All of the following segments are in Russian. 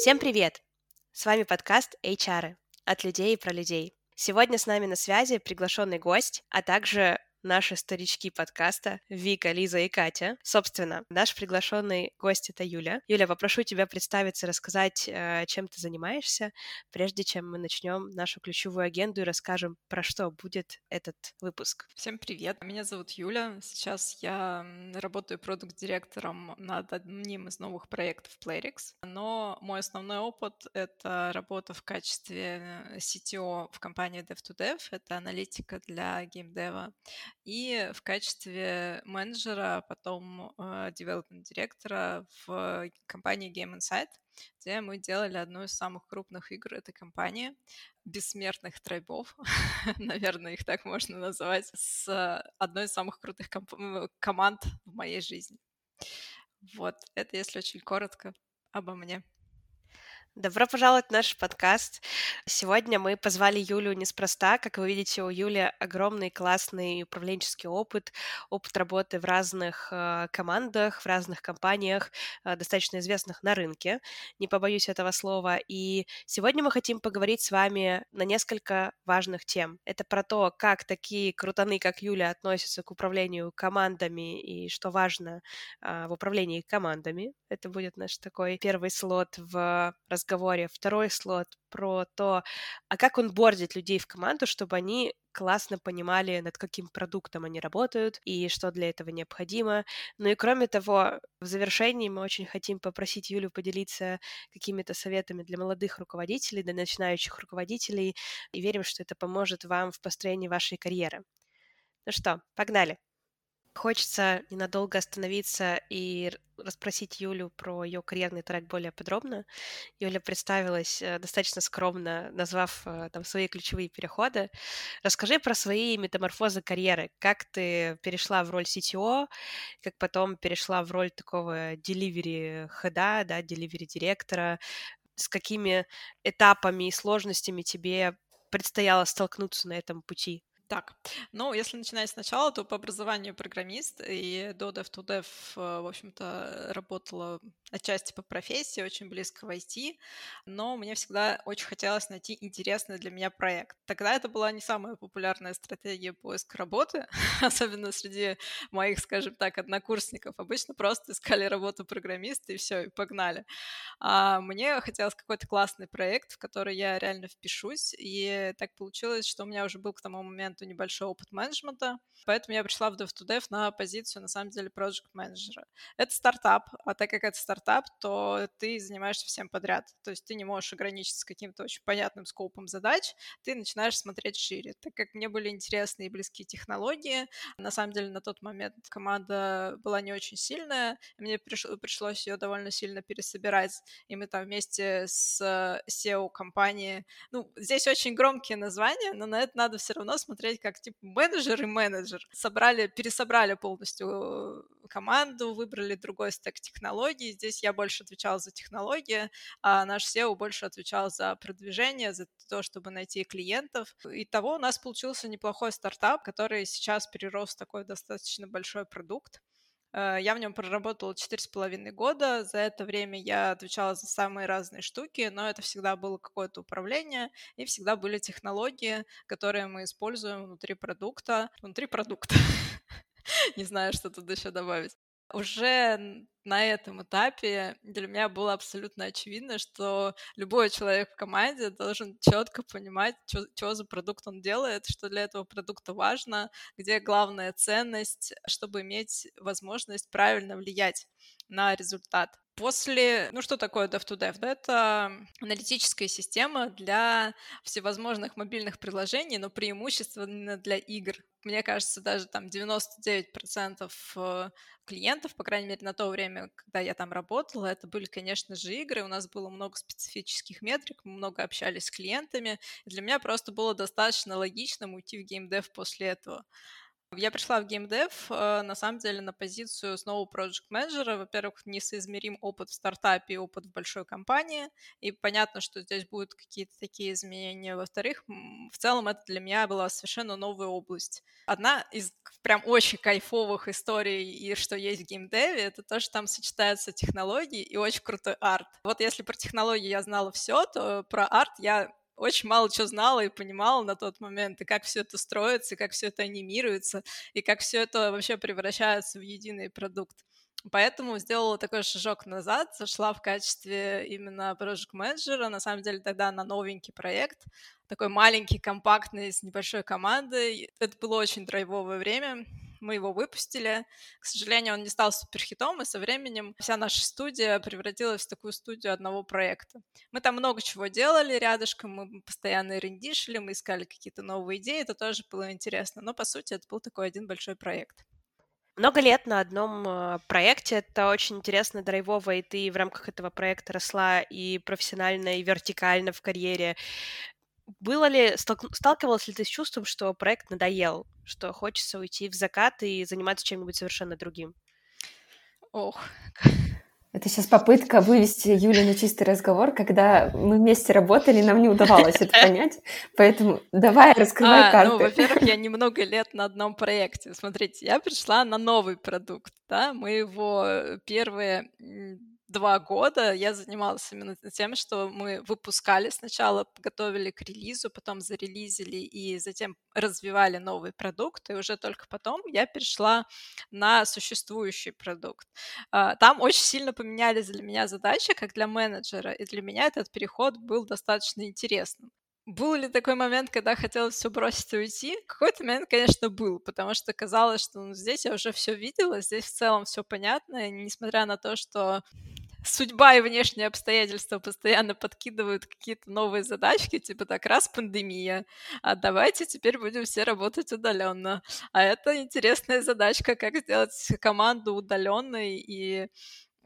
Всем привет! С вами подкаст HR от людей и про людей. Сегодня с нами на связи приглашенный гость, а также наши старички подкаста Вика, Лиза и Катя. Собственно, наш приглашенный гость — это Юля. Юля, попрошу тебя представиться, рассказать, э, чем ты занимаешься, прежде чем мы начнем нашу ключевую агенду и расскажем, про что будет этот выпуск. Всем привет, меня зовут Юля. Сейчас я работаю продукт-директором над одним из новых проектов Playrix, но мой основной опыт — это работа в качестве CTO в компании Dev2Dev, это аналитика для геймдева, и в качестве менеджера, а потом э, девелопмент-директора в компании Game Insight, где мы делали одну из самых крупных игр этой компании, бессмертных тройбов, наверное, их так можно назвать, с одной из самых крутых комп- команд в моей жизни. Вот, это если очень коротко обо мне. Добро пожаловать в наш подкаст. Сегодня мы позвали Юлю неспроста. Как вы видите, у Юли огромный классный управленческий опыт, опыт работы в разных э, командах, в разных компаниях, э, достаточно известных на рынке, не побоюсь этого слова. И сегодня мы хотим поговорить с вами на несколько важных тем. Это про то, как такие крутаны, как Юля, относятся к управлению командами и что важно э, в управлении командами. Это будет наш такой первый слот в разговоре. Второй слот про то, а как он бордит людей в команду, чтобы они классно понимали, над каким продуктом они работают и что для этого необходимо. Ну и кроме того, в завершении мы очень хотим попросить Юлю поделиться какими-то советами для молодых руководителей, для начинающих руководителей, и верим, что это поможет вам в построении вашей карьеры. Ну что, погнали! Хочется ненадолго остановиться и расспросить Юлю про ее карьерный трек более подробно. Юля представилась э, достаточно скромно, назвав э, там свои ключевые переходы. Расскажи про свои метаморфозы карьеры. Как ты перешла в роль CTO, как потом перешла в роль такого delivery хеда, да, delivery директора, с какими этапами и сложностями тебе предстояло столкнуться на этом пути? Так, ну, если начинать сначала, то по образованию программист, и до Dev2Dev, э, в общем-то, работала отчасти по профессии, очень близко в IT, но мне всегда очень хотелось найти интересный для меня проект. Тогда это была не самая популярная стратегия поиска работы, особенно среди моих, скажем так, однокурсников. Обычно просто искали работу программиста, и все, и погнали. А мне хотелось какой-то классный проект, в который я реально впишусь, и так получилось, что у меня уже был к тому моменту моменту небольшой опыт менеджмента, поэтому я пришла в Dev2Dev на позицию, на самом деле, проект менеджера. Это стартап, а так как это стартап, то ты занимаешься всем подряд. То есть ты не можешь ограничиться каким-то очень понятным скопом задач, ты начинаешь смотреть шире. Так как мне были интересны и близкие технологии, на самом деле на тот момент команда была не очень сильная, мне пришло, пришлось ее довольно сильно пересобирать, и мы там вместе с SEO компании, ну, здесь очень громкие названия, но на это надо все равно смотреть смотреть как типа менеджер и менеджер. Собрали, пересобрали полностью команду, выбрали другой стек технологий. Здесь я больше отвечал за технологии, а наш SEO больше отвечал за продвижение, за то, чтобы найти клиентов. И того у нас получился неплохой стартап, который сейчас перерос в такой достаточно большой продукт. Э, я в нем проработала четыре с половиной года. За это время я отвечала за самые разные штуки, но это всегда было какое-то управление, и всегда были технологии, которые мы используем внутри продукта. Внутри продукта. Не знаю, что тут еще добавить уже на этом этапе для меня было абсолютно очевидно, что любой человек в команде должен четко понимать, что за продукт он делает, что для этого продукта важно, где главная ценность, чтобы иметь возможность правильно влиять на результат. После, ну что такое Dev2Dev? Да, это аналитическая система для всевозможных мобильных приложений, но преимущественно для игр. Мне кажется, даже там 99% э, клиентов, по крайней мере, на то время, когда я там работала, это были, конечно же, игры. У нас было много специфических метрик, мы много общались с клиентами. И для меня просто было достаточно логично уйти в геймдев после этого. Я пришла в геймдев, э, на самом деле, на позицию снова проект менеджера. Во-первых, несоизмерим опыт в стартапе и опыт в большой компании, и понятно, что здесь будут какие-то такие изменения. Во-вторых, в целом это для меня была совершенно новая область. Одна из прям очень кайфовых историй, и что есть в геймдеве, это то, что там сочетаются технологии и очень крутой арт. Вот если про технологии я знала все, то про арт я очень мало чего знала и понимала на тот момент, и как все это строится, и как все это анимируется, и как все это вообще превращается в единый продукт. Поэтому сделала такой шажок назад, зашла в качестве именно проект менеджера на самом деле тогда на новенький проект, такой маленький, компактный, с небольшой командой. Это было очень драйвовое время, мы его выпустили. К сожалению, он не стал суперхитом, и со временем вся наша студия превратилась в такую студию одного проекта. Мы там много чего делали рядышком, мы постоянно рендишили, мы искали какие-то новые идеи, это тоже было интересно. Но, по сути, это был такой один большой проект. Много лет на одном э, проекте, это очень интересно, драйвово, и ты в рамках этого проекта росла и профессионально, и вертикально в карьере. Было ли, сталкивалась ли ты с чувством, что проект надоел, что хочется уйти в закат и заниматься чем-нибудь совершенно другим? Ох, это сейчас попытка вывести Юлю на чистый разговор, когда мы вместе работали, нам не удавалось это понять. Поэтому давай, раскрывай а, карты. Ну, во-первых, я немного лет на одном проекте. Смотрите, я пришла на новый продукт, да, мы его первые два года я занималась именно тем, что мы выпускали сначала, готовили к релизу, потом зарелизили и затем развивали новый продукт, и уже только потом я перешла на существующий продукт. А, там очень сильно поменялись для меня задачи, как для менеджера, и для меня этот переход был достаточно интересным. Был ли такой момент, когда хотелось все бросить и уйти? Какой-то момент, конечно, был, потому что казалось, что ну, здесь я уже все видела, здесь в целом все понятно, и несмотря на то, что судьба и внешние обстоятельства постоянно подкидывают какие-то новые задачки, типа так, раз пандемия, а давайте теперь будем все работать удаленно. А это интересная задачка, как сделать команду удаленной и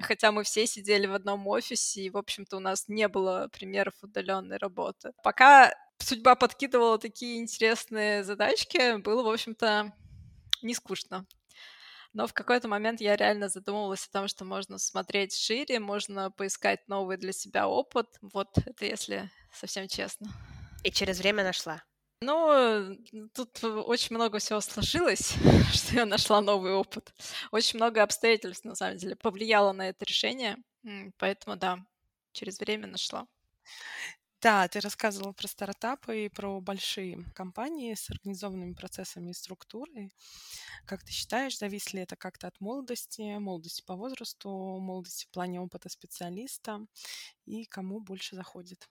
Хотя мы все сидели в одном офисе, и, в общем-то, у нас не было примеров удаленной работы. Пока судьба подкидывала такие интересные задачки, было, в общем-то, не скучно. Но в какой-то момент я реально задумывалась о том, что можно смотреть шире, можно поискать новый для себя опыт. Вот это если совсем честно. И через время нашла. Ну, тут очень много всего сложилось, что я нашла новый опыт. Очень много обстоятельств, на самом деле, повлияло на это решение. Поэтому, да, через время нашла. Да, ты рассказывала про стартапы и про большие компании с организованными процессами и структурой. Как ты считаешь, зависит ли это как-то от молодости, молодости по возрасту, молодости в плане опыта специалиста и кому больше заходит?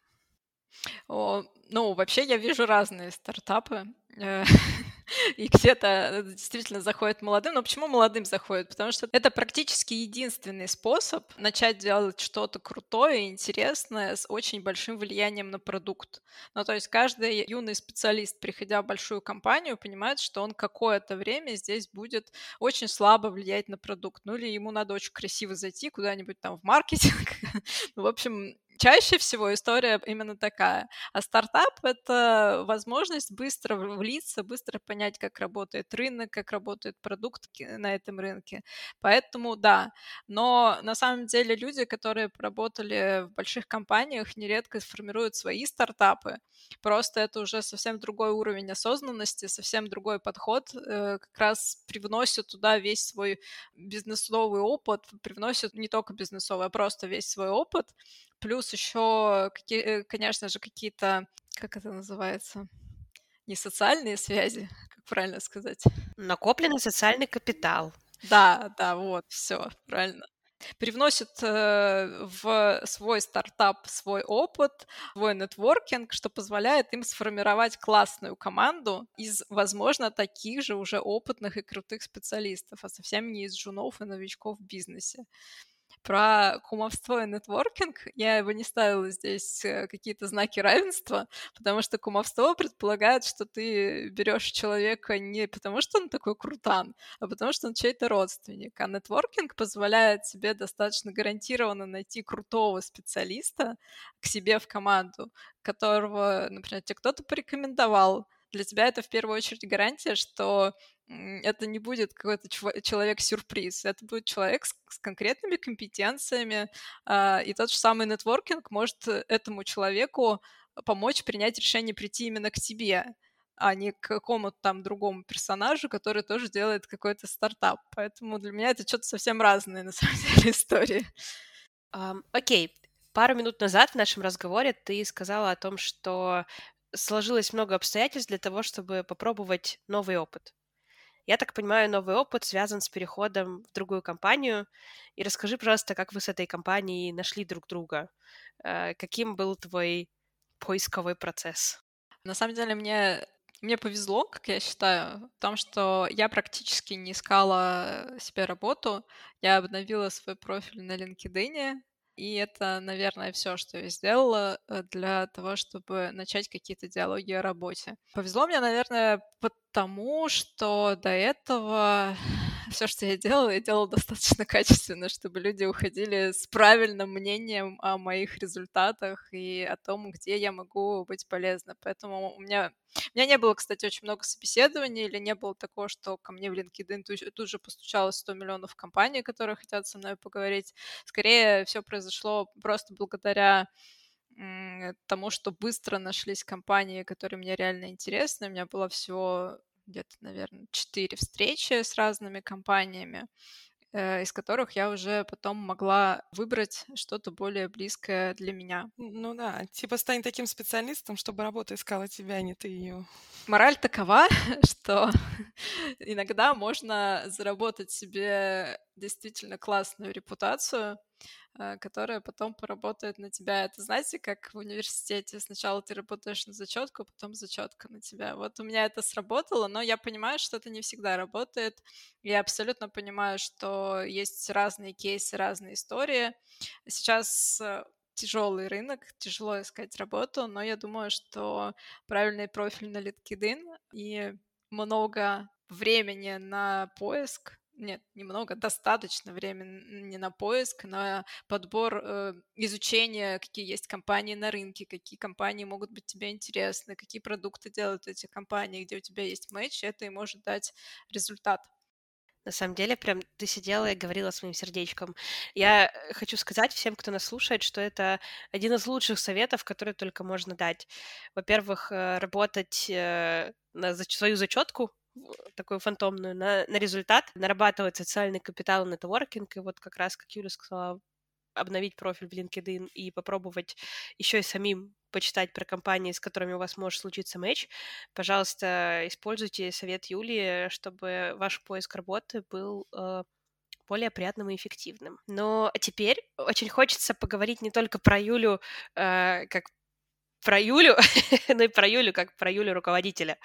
О, ну, вообще я вижу разные стартапы. И где-то э, действительно заходит молодым. Но почему молодым заходит? Потому что это практически единственный способ начать делать что-то крутое интересное с очень большим влиянием на продукт. Ну, то есть каждый юный специалист, приходя в большую компанию, понимает, что он какое-то время здесь будет очень слабо влиять на продукт. Ну, или ему надо очень красиво зайти куда-нибудь там в маркетинг. в общем, чаще всего история именно такая. А стартап — это возможность быстро влиться, быстро понять, как работает рынок, как работает продукт на этом рынке. Поэтому да. Но на самом деле люди, которые работали в больших компаниях, нередко формируют свои стартапы. Просто это уже совсем другой уровень осознанности, совсем другой подход. Э, как раз привносят туда весь свой бизнесовый опыт, привносят не только бизнесовый, а просто весь свой опыт, Плюс еще, э, конечно же, какие-то, как это называется, не социальные связи, как правильно сказать? Накопленный социальный капитал. Да, да, вот, все, правильно привносит э, в свой стартап свой опыт, свой нетворкинг, что позволяет им сформировать классную команду из, возможно, таких же уже опытных и крутых специалистов, а совсем не из джунов и новичков в бизнесе. Про кумовство и нетворкинг я его не ставила здесь э, какие-то знаки равенства, потому что кумовство предполагает, что ты берешь человека не потому, что он такой крутан, а потому что он чей-то родственник. А нетворкинг позволяет тебе достаточно гарантированно найти крутого специалиста к себе в команду, которого, например, тебе кто-то порекомендовал, для тебя это в первую очередь гарантия, что это не будет какой-то человек-сюрприз, это будет человек с, конкретными компетенциями, э, и тот же самый нетворкинг может этому человеку помочь принять решение прийти именно к тебе, а не к какому-то там другому персонажу, который тоже делает какой-то стартап. Поэтому для меня это что-то совсем разное, на самом деле, истории. Um, окей, пару минут назад в нашем разговоре ты сказала о том, что сложилось много обстоятельств для того, чтобы попробовать новый опыт. Я так понимаю, новый опыт связан с переходом в другую компанию. И расскажи, пожалуйста, как вы с этой компанией нашли друг друга? Э, каким был твой поисковой процесс? На самом деле, мне мне повезло, как я считаю, в том, что я практически не искала себе работу. Я обновила свой профиль на LinkedIn, и это, наверное, все, что я сделала э, для того, чтобы начать какие-то диалоги о работе. Повезло мне, наверное, потому что до этого все, что я делала, я делала достаточно качественно, чтобы люди уходили с правильным мнением о моих результатах и о том, где я могу быть полезна. Поэтому у меня у меня не было, кстати, очень много собеседований, или не было такого, что ко мне в LinkedIn тут, же постучалось 100 миллионов компаний, которые хотят со мной поговорить. Скорее, все произошло просто благодаря тому, что быстро нашлись компании, которые мне реально интересны. У меня было всего где-то, наверное, четыре встречи с разными компаниями, э, из которых я уже потом могла выбрать что-то более близкое для меня. Ну да, типа стань таким специалистом, чтобы работа искала тебя, а не ты ее. Мораль такова, что иногда можно заработать себе действительно классную репутацию, которая потом поработает на тебя. Это знаете, как в университете сначала ты работаешь на зачетку, потом зачетка на тебя. Вот у меня это сработало, но я понимаю, что это не всегда работает. Я абсолютно понимаю, что есть разные кейсы, разные истории. Сейчас э, тяжелый рынок, тяжело искать работу, но я думаю, что правильный профиль на LinkedIn и много времени на поиск нет, немного, достаточно времени на поиск, на подбор, э, изучение, какие есть компании на рынке, какие компании могут быть тебе интересны, какие продукты делают эти компании, где у тебя есть матч, это и может дать результат. На самом деле, прям ты сидела и говорила своим сердечком. Я э, хочу сказать всем, кто нас слушает, что это один из лучших советов, которые только можно дать. Во-первых, э, работать на свою зачетку, такую фантомную, на, на результат, нарабатывать социальный капитал, нетворкинг, и вот как раз, как Юля сказала, обновить профиль в LinkedIn и попробовать еще и самим почитать про компании, с которыми у вас может случиться матч, пожалуйста, используйте совет Юлии, чтобы ваш поиск работы был э, более приятным и эффективным. Но теперь очень хочется поговорить не только про Юлю э, как про Юлю, ну и про Юлю как про Юлю руководителя.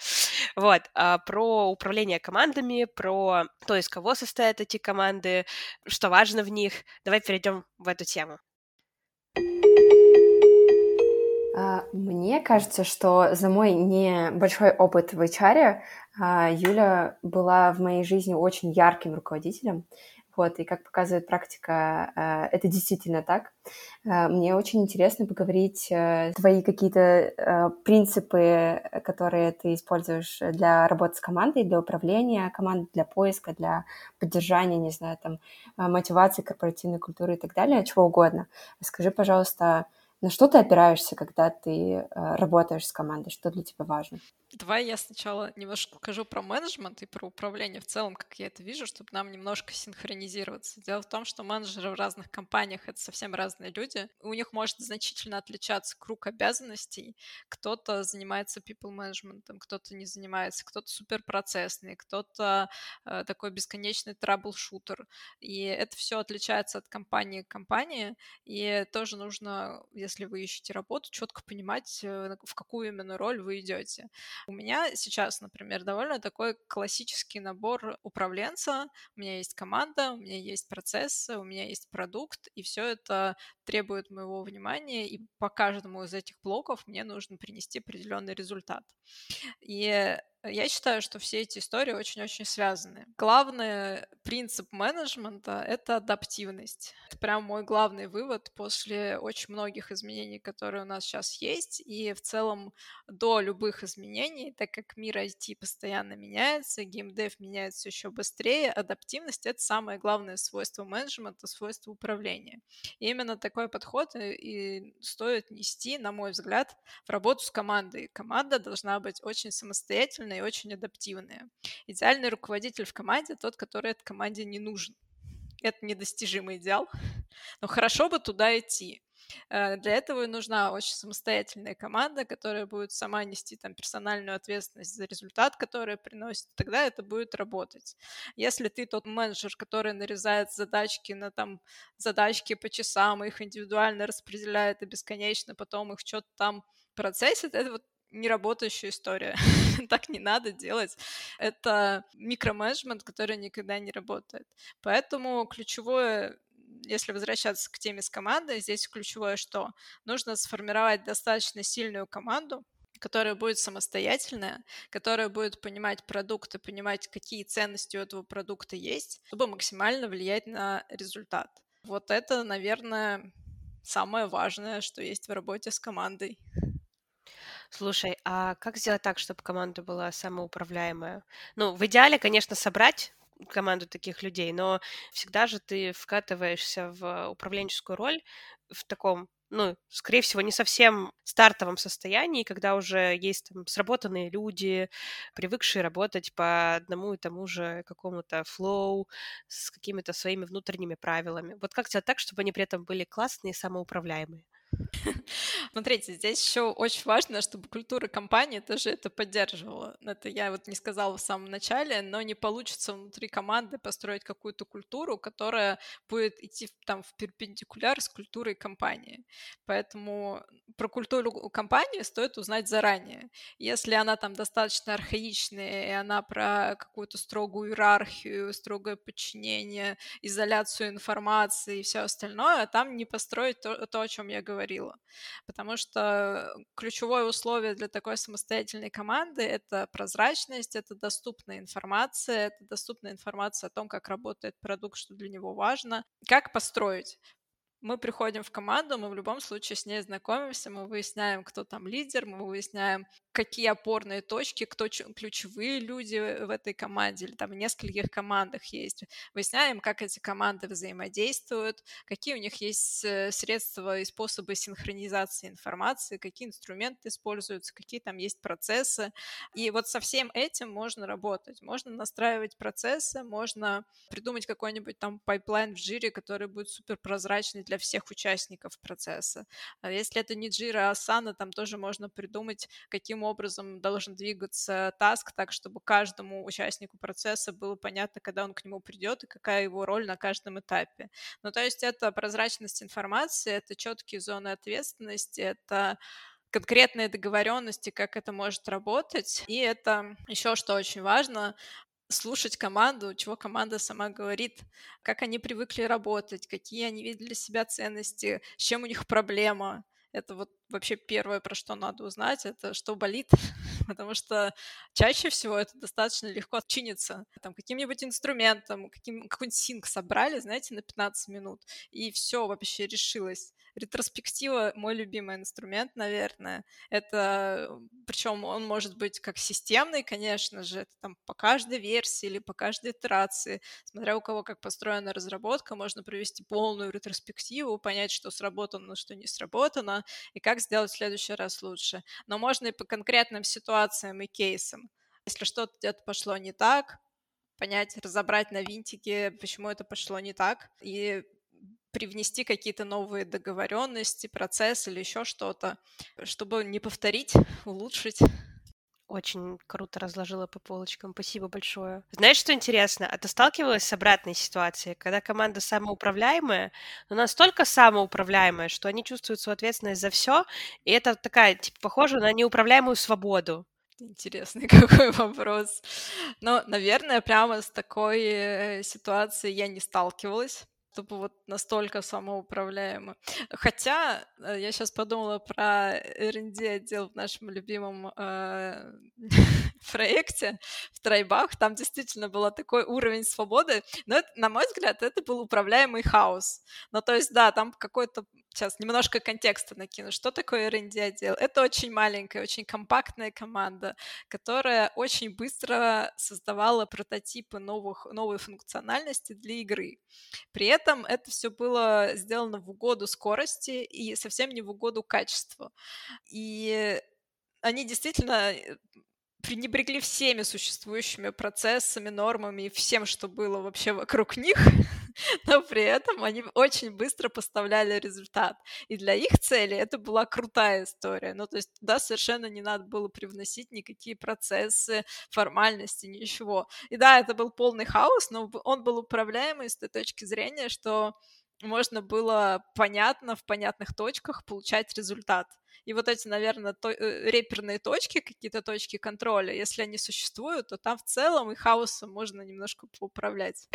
Вот, а про управление командами, про то, из кого состоят эти команды, что важно в них. Давай перейдем в эту тему. А, мне кажется, что за мой небольшой опыт в HR а, Юля была в моей жизни очень ярким руководителем. Вот, и как показывает практика, э, это действительно так. Э, мне очень интересно поговорить э, твои какие-то принципы, которые ты используешь для работы с командой, для управления командой, для поиска, для поддержания, не знаю, там, мотивации, корпоративной культуры и так далее, чего угодно. Скажи, пожалуйста, на что ты опираешься, когда ты э, работаешь с командой? Что для тебя важно? Давай я сначала немножко скажу про менеджмент и про управление в целом, как я это вижу, чтобы нам немножко синхронизироваться. Дело в том, что менеджеры в разных компаниях — это совсем разные люди. У них может значительно отличаться круг обязанностей. Кто-то занимается people management, кто-то не занимается, кто-то суперпроцессный, кто-то э, такой бесконечный траблшутер. И это все отличается от компании к компании, и тоже нужно, вы ищете работу, четко понимать, э, в какую именно роль вы идете. У меня сейчас, например, довольно такой классический набор управленца. У меня есть команда, у меня есть процессы, у меня есть продукт, и все это требует моего внимания, и по каждому из этих блоков мне нужно принести определенный результат. И Я считаю, что все эти истории очень-очень связаны. Главный принцип менеджмента — это адаптивность. Это прям мой главный вывод после очень многих изменений, которые у нас сейчас есть. И в целом до любых изменений, так как мир IT постоянно меняется, геймдев меняется еще быстрее, адаптивность — это самое главное свойство менеджмента, свойство управления. И именно такой подход и стоит нести, на мой взгляд, в работу с командой. Команда должна быть очень самостоятельная и очень адаптивная. Идеальный руководитель в команде тот, который этой команде не нужен. Это недостижимый идеал, но хорошо бы туда идти. Э, для этого и нужна очень самостоятельная команда, которая будет сама нести там персональную ответственность за результат, который приносит, тогда это будет работать. Если ты тот менеджер, который нарезает задачки на там задачки по часам, их индивидуально распределяет и бесконечно потом их что-то там процессит, это вот неработающая история. так не надо делать. Это микроменеджмент, который никогда не работает. Поэтому ключевое если возвращаться к теме с командой, здесь ключевое что? Нужно сформировать достаточно сильную команду, которая будет самостоятельная, которая будет понимать продукты, понимать, какие ценности у этого продукта есть, чтобы максимально влиять на результат. Вот это, наверное, самое важное, что есть в работе с командой. Слушай, а как сделать так, чтобы команда была самоуправляемая? Ну, в идеале, конечно, собрать команду таких людей, но всегда же ты вкатываешься в управленческую роль в таком ну, скорее всего, не совсем стартовом состоянии, когда уже есть там сработанные люди, привыкшие работать по одному и тому же какому-то флоу с какими-то своими внутренними правилами. Вот как сделать так, чтобы они при этом были классные и самоуправляемые? Смотрите, здесь еще очень важно, чтобы культура компании тоже это поддерживала. Это я вот не сказала в самом начале, но не получится внутри команды построить какую-то культуру, которая будет идти там в перпендикуляр с культурой компании. Поэтому про культуру компании стоит узнать заранее. Если она там достаточно архаичная, и она про какую-то строгую иерархию, строгое подчинение, изоляцию информации и все остальное, там не построить то, то о чем я говорила. Потому что ключевое условие для такой самостоятельной команды — это прозрачность, это доступная информация, это доступная информация о том, как работает продукт, что для него важно, как построить? Мы приходим в команду, мы в любом случае с ней знакомимся, мы выясняем, кто там лидер, мы выясняем, какие опорные точки, кто ключевые люди в этой команде или там в нескольких командах есть. Выясняем, как эти команды взаимодействуют, какие у них есть э, средства и способы синхронизации информации, какие инструменты используются, какие там есть процессы. И вот со всем этим можно работать. Можно настраивать процессы, можно придумать какой-нибудь там pipeline в Jira, который будет супер прозрачный для всех участников процесса. А если это не Jira, а Asana, там тоже можно придумать, каким образом должен двигаться task, так, чтобы каждому участнику процесса было понятно, когда он к нему придет и какая его роль на каждом этапе. Ну, то есть это прозрачность информации, это четкие зоны ответственности, это конкретные договоренности, как это может работать. И это еще что очень важно, слушать команду, чего команда сама говорит, как они привыкли работать, какие они видят для себя ценности, с чем у них проблема. Это вот вообще первое, про что надо узнать, это что болит, потому что чаще всего это достаточно легко чинится. Там каким-нибудь инструментом, каким, какой-нибудь синк собрали, знаете, на 15 минут, и все вообще решилось. Ретроспектива — мой любимый инструмент, наверное. Это, причем он может быть как системный, конечно же, это там по каждой версии или по каждой итерации. Смотря у кого как построена разработка, можно провести полную ретроспективу, понять, что сработано, что не сработано, и как сделать в следующий раз лучше. Но можно и по конкретным ситуациям и кейсам. Если что-то где-то пошло не так, понять, разобрать на винтике, почему это пошло не так, и привнести какие-то новые договоренности, процесс или еще что-то, чтобы не повторить, улучшить. Очень круто разложила по полочкам. Спасибо большое. Знаешь, что интересно? А ты сталкивалась с обратной ситуацией, когда команда самоуправляемая, но настолько самоуправляемая, что они чувствуют свою ответственность за все, и это такая, типа, похоже на неуправляемую свободу. Интересный какой вопрос. Ну, наверное, прямо с такой э, ситуацией я не сталкивалась чтобы вот настолько самоуправляемо. Хотя э, я сейчас подумала про R&D отдел в нашем любимом э, проекте в Трайбах, там действительно был такой уровень свободы, но это, на мой взгляд, это был управляемый хаос. Ну, то есть, да, там какой-то сейчас немножко контекста накину. Что такое R&D отдел? Это очень маленькая, очень компактная команда, которая очень быстро создавала прототипы новых, новой функциональности для игры. При этом это все было сделано в угоду скорости и совсем не в угоду качеству. И они действительно э, пренебрегли всеми существующими процессами, нормами и всем, что было вообще вокруг них, но при этом они очень быстро поставляли результат. И для их цели это была крутая история. Ну, то есть туда совершенно не надо было привносить никакие процессы, формальности, ничего. И да, это был полный хаос, но он был управляемый с той точки зрения, что можно было понятно в понятных точках получать результат. И вот эти, наверное, то, э, реперные точки, какие-то точки контроля, если они существуют, то там в целом и хаосом можно немножко поуправлять.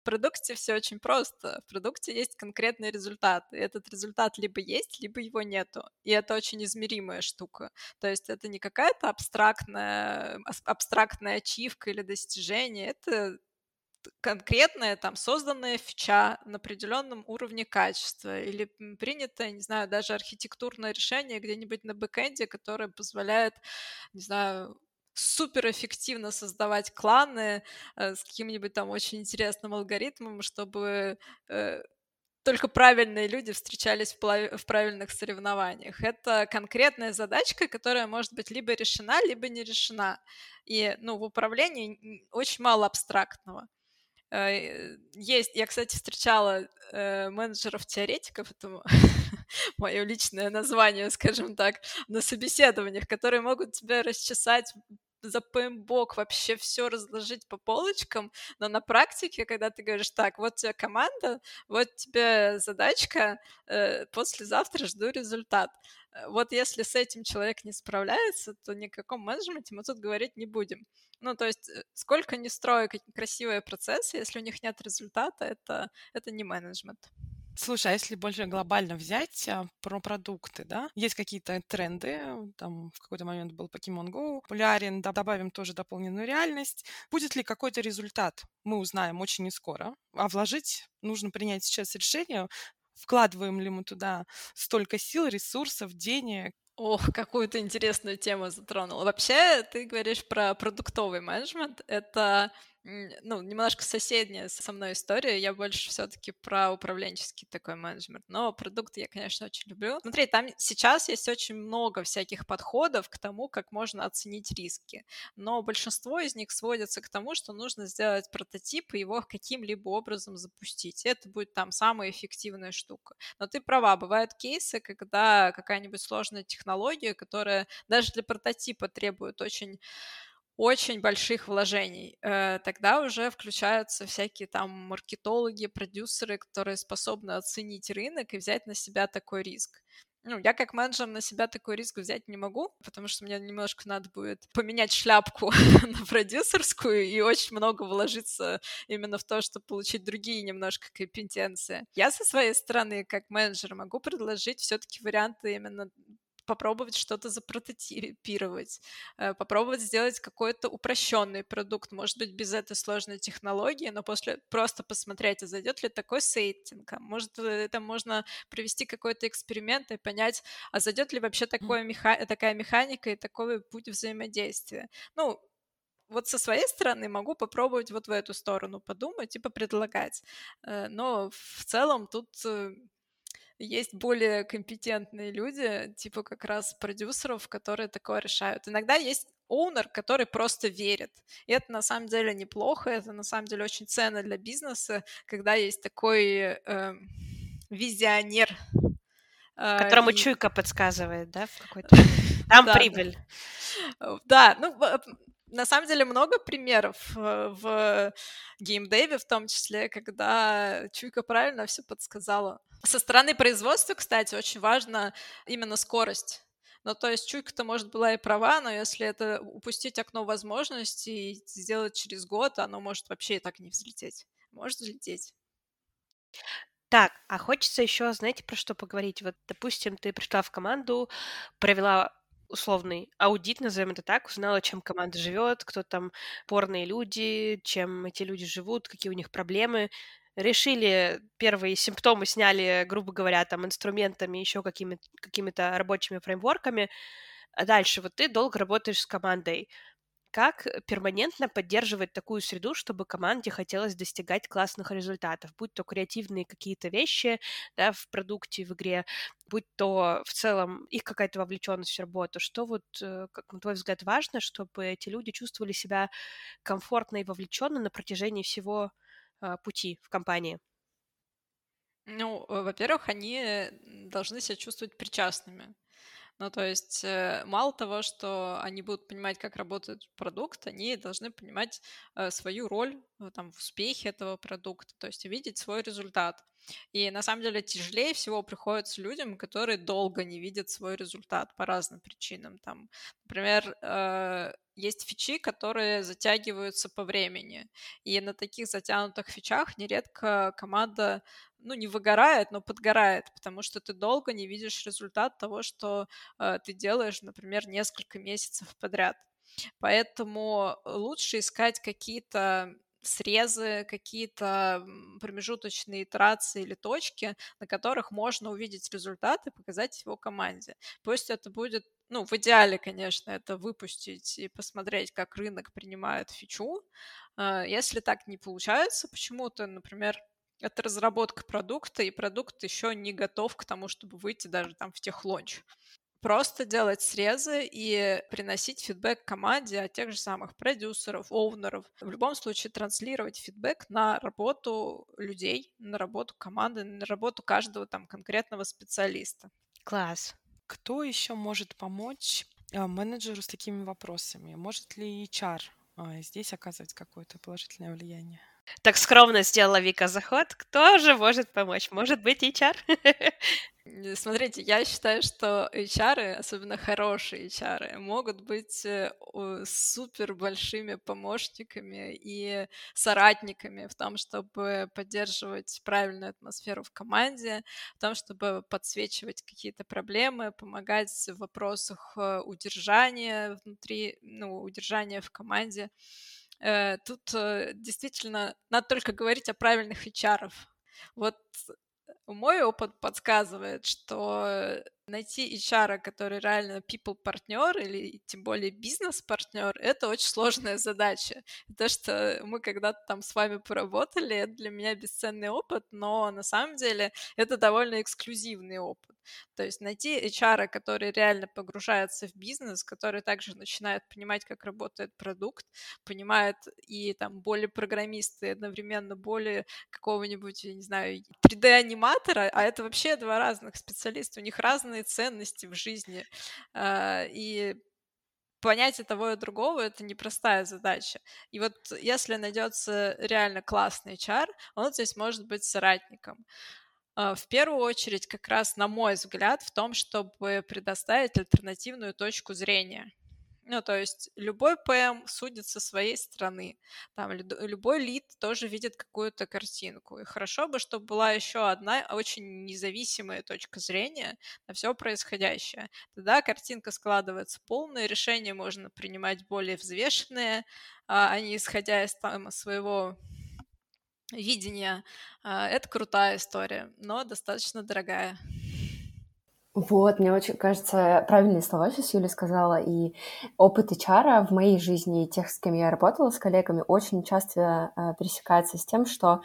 В продукте все очень просто. В продукте есть конкретный результат. И этот результат либо есть, либо его нету. И это очень измеримая штука. То есть это не какая-то абстрактная, абстрактная ачивка или достижение. Это конкретная там созданная фича на определенном уровне качества или принятое, не знаю, даже архитектурное решение где-нибудь на бэкэнде, которое позволяет, не знаю, суперэффективно создавать кланы э, с каким-нибудь там очень интересным алгоритмом, чтобы э, только правильные люди встречались в, в правильных соревнованиях. Это конкретная задачка, которая может быть либо решена, либо не решена. И ну, в управлении очень мало абстрактного. Э, есть, я, кстати, встречала э, менеджеров-теоретиков, это мое личное название, скажем так, на собеседованиях, которые могут тебя расчесать за PMBOK вообще все разложить по полочкам, но на практике, когда ты говоришь, так, вот тебе команда, вот тебе задачка, э, послезавтра жду результат. Э, вот если с этим человек не справляется, то ни о каком менеджменте мы тут говорить не будем. Ну, то есть, э, сколько не строю красивые процессы, если у них нет результата, это, это не менеджмент. Слушай, а если больше глобально взять а, про продукты, да, есть какие-то тренды, там в какой-то момент был Pokemon Go популярен, да, добавим тоже дополненную реальность. Будет ли какой-то результат, мы узнаем очень не скоро, а вложить нужно принять сейчас решение, вкладываем ли мы туда столько сил, ресурсов, денег, Ох, какую то интересную тему затронула. Вообще, ты говоришь про продуктовый менеджмент. Это ну, немножко соседняя со мной история. Я больше все-таки про управленческий такой менеджмент. Но продукты я, конечно, очень люблю. Смотри, там сейчас есть очень много всяких подходов к тому, как можно оценить риски. Но большинство из них сводятся к тому, что нужно сделать прототип и его каким-либо образом запустить. Это будет там самая эффективная штука. Но ты права, бывают кейсы, когда какая-нибудь сложная технология, которая даже для прототипа требует очень очень больших вложений. Э, тогда уже включаются всякие там маркетологи, продюсеры, которые способны оценить рынок и взять на себя такой риск. Ну, я как менеджер на себя такой риск взять не могу, потому что мне немножко надо будет поменять шляпку на продюсерскую и очень много вложиться именно в то, чтобы получить другие немножко компетенции. Я со своей стороны, как менеджер, могу предложить все-таки варианты именно попробовать что-то запрототипировать, э, попробовать сделать какой-то упрощенный продукт, может быть, без этой сложной технологии, но после просто посмотреть, а зайдет ли такой сеттинг, а может, э, это можно провести какой-то эксперимент и понять, а зайдет ли вообще такое меха... такая механика и такой путь взаимодействия. Ну, вот со своей стороны могу попробовать вот в эту сторону подумать и попредлагать. Э, но в целом тут есть более компетентные люди, типа как раз продюсеров, которые такое решают. Иногда есть оунер, который просто верит. И это на самом деле неплохо, это на самом деле очень ценно для бизнеса, когда есть такой э, визионер. Э, Которому и... чуйка подсказывает, да, в какой-то... Там прибыль. Да, ну, на самом деле много примеров э, в геймдеве, в том числе, когда чуйка правильно все подсказала. Со стороны производства, кстати, очень важно именно скорость. Ну, то есть чуйка-то, может, была и права, но если это упустить окно возможностей и сделать через год, оно может вообще и так не взлететь. может взлететь. Так, а хочется еще, знаете, про что поговорить? Вот, допустим, ты пришла в команду, провела условный аудит, назовем это так, узнала, чем команда живет, кто там порные люди, чем эти люди живут, какие у них проблемы. Решили первые симптомы, сняли, грубо говоря, там инструментами, еще какими-то какими рабочими фреймворками. А дальше вот ты долго работаешь с командой как перманентно поддерживать такую среду, чтобы команде хотелось достигать классных результатов, будь то креативные какие-то вещи да, в продукте, в игре, будь то в целом их какая-то вовлеченность в работу. Что вот, э, как на твой взгляд, важно, чтобы эти люди чувствовали себя комфортно и вовлеченно на протяжении всего а, пути в компании? Ну, э, во-первых, они должны себя чувствовать причастными. Ну, то есть э, мало того, что они будут понимать, как работает продукт, они должны понимать э, свою роль э, там, в успехе этого продукта, то есть видеть свой результат. И на самом деле тяжелее всего приходится людям, которые долго не видят свой результат по разным причинам. Там, например, есть фичи, которые затягиваются по времени. И на таких затянутых фичах нередко команда ну, не выгорает, но подгорает, потому что ты долго не видишь результат того, что э, ты делаешь, например, несколько месяцев подряд. Поэтому лучше искать какие-то срезы, какие-то промежуточные итерации или точки, на которых можно увидеть результат и показать его команде. Пусть это будет, ну, в идеале, конечно, это выпустить и посмотреть, как рынок принимает фичу. Э, если так не получается почему-то, например, это разработка продукта, и продукт еще не готов к тому, чтобы выйти даже там в техлонч. Просто делать срезы и приносить фидбэк команде от тех же самых продюсеров, оунеров. В любом случае транслировать фидбэк на работу людей, на работу команды, на работу каждого там конкретного специалиста. Класс. Кто еще может помочь а, менеджеру с такими вопросами? Может ли HR а, здесь оказывать какое-то положительное влияние? Так скромно сделала Вика заход. Кто же может помочь? Может быть, HR? Смотрите, я считаю, что HR, особенно хорошие HR, могут быть э, супер большими помощниками и соратниками в том, чтобы поддерживать правильную атмосферу в команде, в том, чтобы подсвечивать какие-то проблемы, помогать в вопросах э, удержания внутри, ну, удержания в команде. Э, тут э, действительно надо только говорить о правильных HR. Вот мой опыт подсказывает, что найти HR, который реально people партнер или тем более бизнес-партнер, это очень сложная задача. То, что мы когда-то там с вами поработали, это для меня бесценный опыт, но на самом деле это довольно эксклюзивный опыт. То есть найти HR, который реально погружается в бизнес, который также начинает понимать, как работает продукт, понимает и там более программисты, одновременно более какого-нибудь, я не знаю, 3D-аниматора, а это вообще два разных специалиста, у них разные ценности в жизни. А, и понятие того и другого — это непростая задача. И вот если найдется реально классный HR, он здесь может быть соратником. А, в первую очередь, как раз, на мой взгляд, в том, чтобы предоставить альтернативную точку зрения. Ну, то есть любой ПМ судит со своей стороны. Там любой лид тоже видит какую-то картинку. И хорошо бы, чтобы была еще одна очень независимая точка зрения на все происходящее. Тогда картинка складывается полная, решения можно принимать более взвешенные, а не исходя из там, своего видения. А, это крутая история, но достаточно дорогая. Вот, мне очень кажется, правильные слова сейчас Юля сказала, и опыт HR в моей жизни и тех, с кем я работала, с коллегами, очень часто э, пересекается с тем, что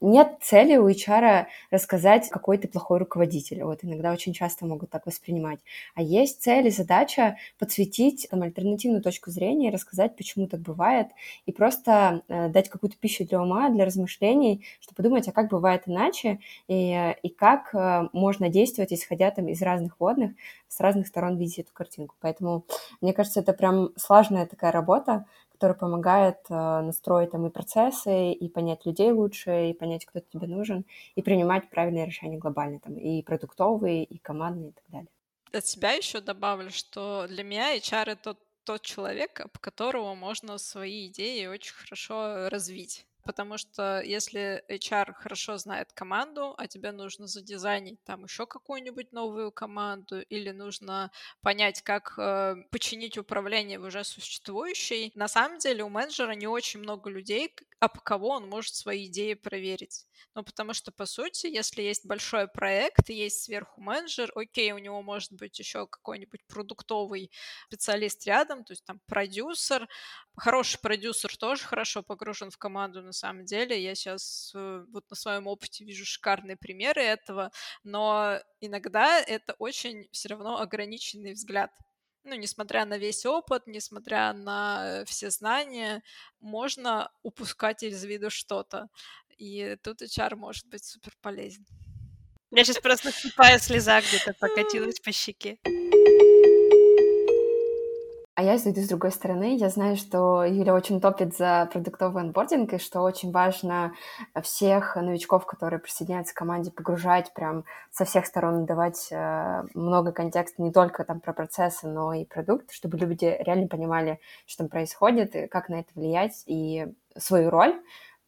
нет цели у HR рассказать, какой ты плохой руководитель. Вот иногда очень часто могут так воспринимать. А есть цель и задача подсветить там, альтернативную точку зрения, рассказать, почему так бывает, и просто э, дать какую-то пищу для ума, для размышлений, чтобы подумать, а как бывает иначе, и, и как э, можно действовать, исходя там из разных разных водных, с разных сторон видеть эту картинку. Поэтому, мне кажется, это прям сложная такая работа, которая помогает э, настроить там и процессы, и понять людей лучше, и понять, кто тебе нужен, и принимать правильные решения глобально, там, и продуктовые, и командные, и так далее. От себя еще добавлю, что для меня HR — это тот человек, об которого можно свои идеи очень хорошо развить. Потому что если HR хорошо знает команду, а тебе нужно задизайнить там еще какую-нибудь новую команду, или нужно понять, как э, починить управление в уже существующей, на самом деле у менеджера не очень много людей, об кого он может свои идеи проверить. Ну, потому что, по сути, если есть большой проект есть сверху менеджер, окей, у него может быть еще какой-нибудь продуктовый специалист рядом, то есть там продюсер. Хороший продюсер тоже хорошо погружен в команду на самом деле. Я сейчас э, вот на своем опыте вижу шикарные примеры этого, но иногда это очень все равно ограниченный взгляд ну, несмотря на весь опыт, несмотря на все знания, можно упускать из виду что-то. И тут HR может быть супер полезен. Меня сейчас просто тупая слеза где-то покатилась по щеке. А я зайду с другой стороны. Я знаю, что Юля очень топит за продуктовый онбординг, и что очень важно всех новичков, которые присоединяются к команде, погружать прям со всех сторон, давать э, много контекста не только там про процессы, но и продукт, чтобы люди реально понимали, что там происходит, и как на это влиять, и свою роль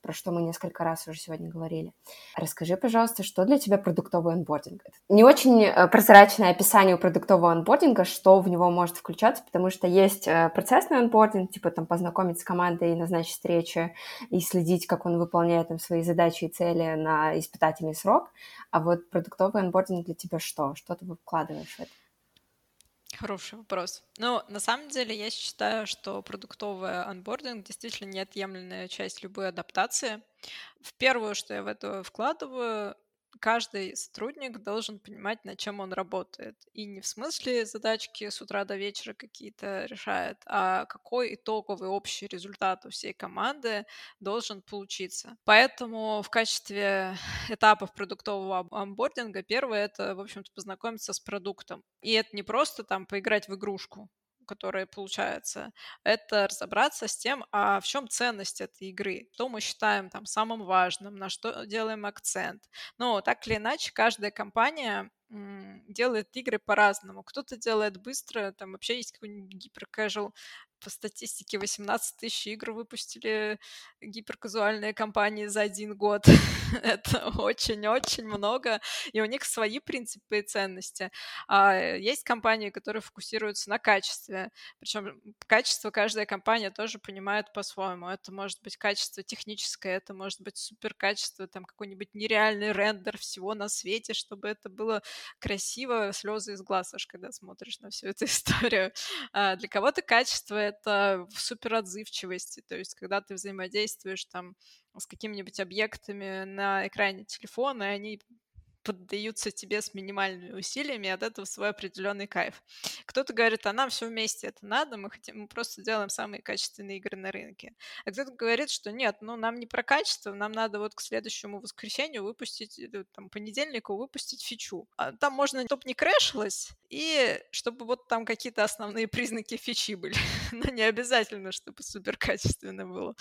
про что мы несколько раз уже сегодня говорили. Расскажи, пожалуйста, что для тебя продуктовый онбординг? Не очень э, прозрачное описание у продуктового онбординга, что в него может включаться, потому что есть э, процессный онбординг, типа там познакомить с командой, назначить встречи и следить, как он выполняет там свои задачи и цели на испытательный срок. А вот продуктовый анбординг для тебя что? Что ты вкладываешь в это? Хороший вопрос. Ну, на самом деле, я считаю, что продуктовый анбординг действительно неотъемлемая часть любой адаптации. В первую, что я в это вкладываю, каждый сотрудник должен понимать, над чем он работает. И не в смысле задачки с утра до вечера какие-то решает, а какой итоговый общий результат у всей команды должен получиться. Поэтому в качестве этапов продуктового амбординга первое — это, в общем-то, познакомиться с продуктом. И это не просто там поиграть в игрушку, которая получается, это разобраться с тем, а в чем ценность этой игры, что мы считаем там самым важным, на что делаем акцент. Но так или иначе, каждая компания делает игры по-разному. Кто-то делает быстро, там вообще есть какой-нибудь гиперкэжуал по статистике 18 тысяч игр выпустили гиперказуальные компании за один год. Это очень-очень много, и у них свои принципы и ценности. А есть компании, которые фокусируются на качестве, причем качество каждая компания тоже понимает по-своему. Это может быть качество техническое, это может быть супер качество, там какой-нибудь нереальный рендер всего на свете, чтобы это было красиво, слезы из глаз аж, когда смотришь на всю эту историю. А для кого-то качество это в суперотзывчивости, то есть когда ты взаимодействуешь там с какими-нибудь объектами на экране телефона, и они поддаются тебе с минимальными усилиями, от этого свой определенный кайф. Кто-то говорит, а нам все вместе это надо, мы хотим, мы просто делаем самые качественные игры на рынке. А кто-то говорит, что нет, ну нам не про качество, нам надо вот к следующему воскресенью выпустить, э, там, понедельнику выпустить фичу. А там можно, чтобы не крэшилось, и чтобы вот там какие-то основные признаки фичи были. Но не обязательно, чтобы супер качественно было.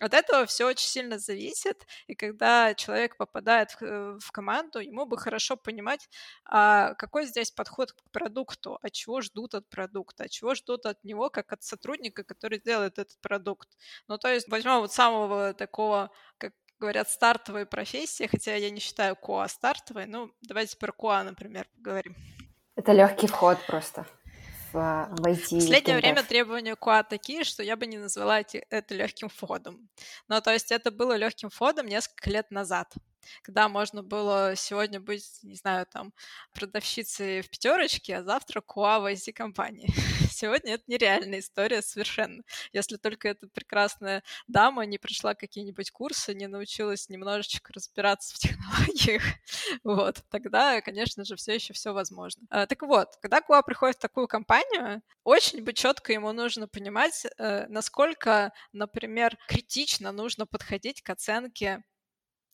От этого все очень сильно зависит, и когда человек попадает в, э, в команду, ему бы хорошо понимать, а какой здесь подход к продукту, от чего ждут от продукта, от чего ждут от него, как от сотрудника, который делает этот продукт. Ну, то есть возьмем вот самого такого, как говорят, стартовой профессии, хотя я не считаю QA стартовой, ну, давайте про QA, например, поговорим. Это легкий вход просто в, IT. В последнее время требования КУА такие, что я бы не назвала это легким входом. Ну, то есть это было легким входом несколько лет назад когда можно было сегодня быть, не знаю, там, продавщицей в пятерочке, а завтра куа в IT-компании. Сегодня это нереальная история совершенно. Если только эта прекрасная дама не пришла какие-нибудь курсы, не научилась немножечко разбираться в технологиях, вот, тогда, конечно же, все еще все возможно. А, так вот, когда Куа приходит в такую компанию, очень бы четко ему нужно понимать, э, насколько, например, критично нужно подходить к оценке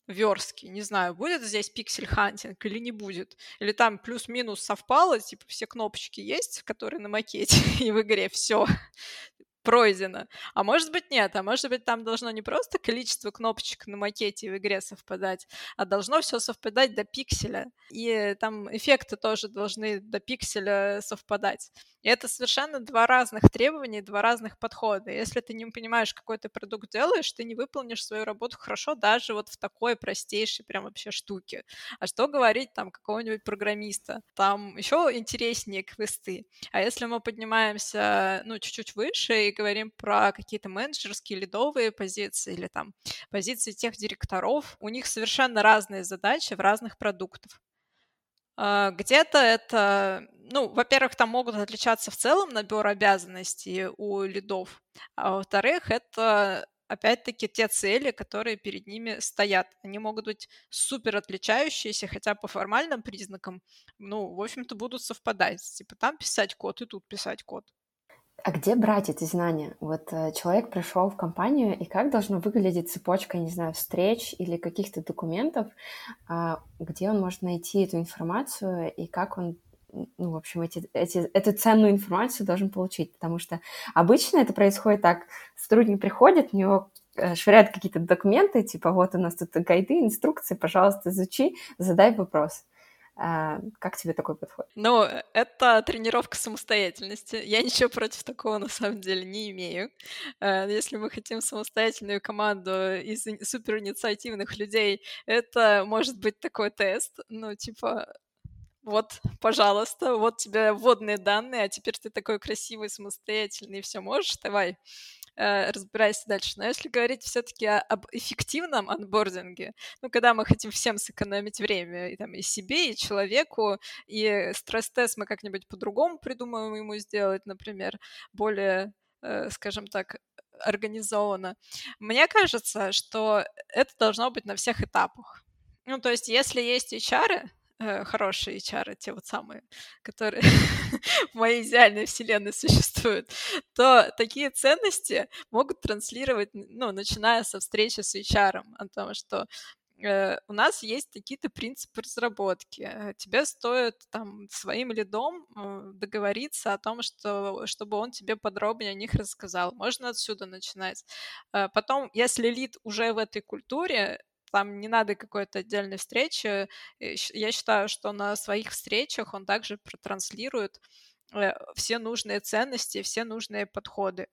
верстки. Не знаю, будет здесь pixel hunting или не будет. Или там плюс-минус совпало, типа все кнопочки есть, которые на макете, и в игре все пройдено. А может быть нет, а может быть там должно не просто количество кнопочек на макете в игре совпадать, а должно все совпадать до пикселя. И там эффекты тоже должны до пикселя совпадать. И это совершенно два разных требования, два разных подхода. Если ты не понимаешь, какой ты продукт делаешь, ты не выполнишь свою работу хорошо даже вот в такой простейшей прям вообще штуке. А что говорить там какого-нибудь программиста? Там еще интереснее квесты. А если мы поднимаемся, ну, чуть-чуть выше и говорим про какие-то менеджерские лидовые позиции или там позиции тех директоров, у них совершенно разные задачи в разных продуктах. Где-то это, ну, во-первых, там могут отличаться в целом набор обязанностей у лидов, а во-вторых, это опять-таки те цели, которые перед ними стоят. Они могут быть супер отличающиеся, хотя по формальным признакам, ну, в общем-то, будут совпадать. Типа там писать код и тут писать код. А где брать эти знания? Вот э, человек пришел в компанию, и как должна выглядеть цепочка, не знаю, встреч или каких-то документов, э, где он может найти эту информацию и как он ну, в общем, эти, эти, эту ценную информацию должен получить, потому что обычно это происходит так, сотрудник приходит, у него э, швыряют какие-то документы, типа вот у нас тут гайды, инструкции, пожалуйста, изучи, задай вопрос. А, как тебе такой подход? Ну, это тренировка самостоятельности. Я ничего против такого на самом деле не имею. Э, если мы хотим самостоятельную команду из суперинициативных людей, это может быть такой тест. Ну, типа, вот, пожалуйста, вот тебе вводные данные, а теперь ты такой красивый, самостоятельный, все можешь, давай э, разбирайся дальше. Но если говорить все-таки об эффективном анбординге, ну, когда мы хотим всем сэкономить время, и, там, и себе, и человеку, и стресс-тест мы как-нибудь по-другому придумаем ему сделать, например, более, э, скажем так, организованно. Мне кажется, что это должно быть на всех этапах. Ну, то есть, если есть HR, э, хорошие HR, те вот самые, которые в моей идеальной вселенной существуют, то такие ценности могут транслировать, ну, начиная со встречи с HR, о том, что э, у нас есть какие-то принципы разработки. Э, тебе стоит там своим лидом договориться о том, что, чтобы он тебе подробнее о них рассказал. Можно отсюда начинать. Потом, если лид уже в этой культуре, там не надо какой-то отдельной встречи. Я считаю, что на своих встречах он также протранслирует э, все нужные ценности, все нужные подходы.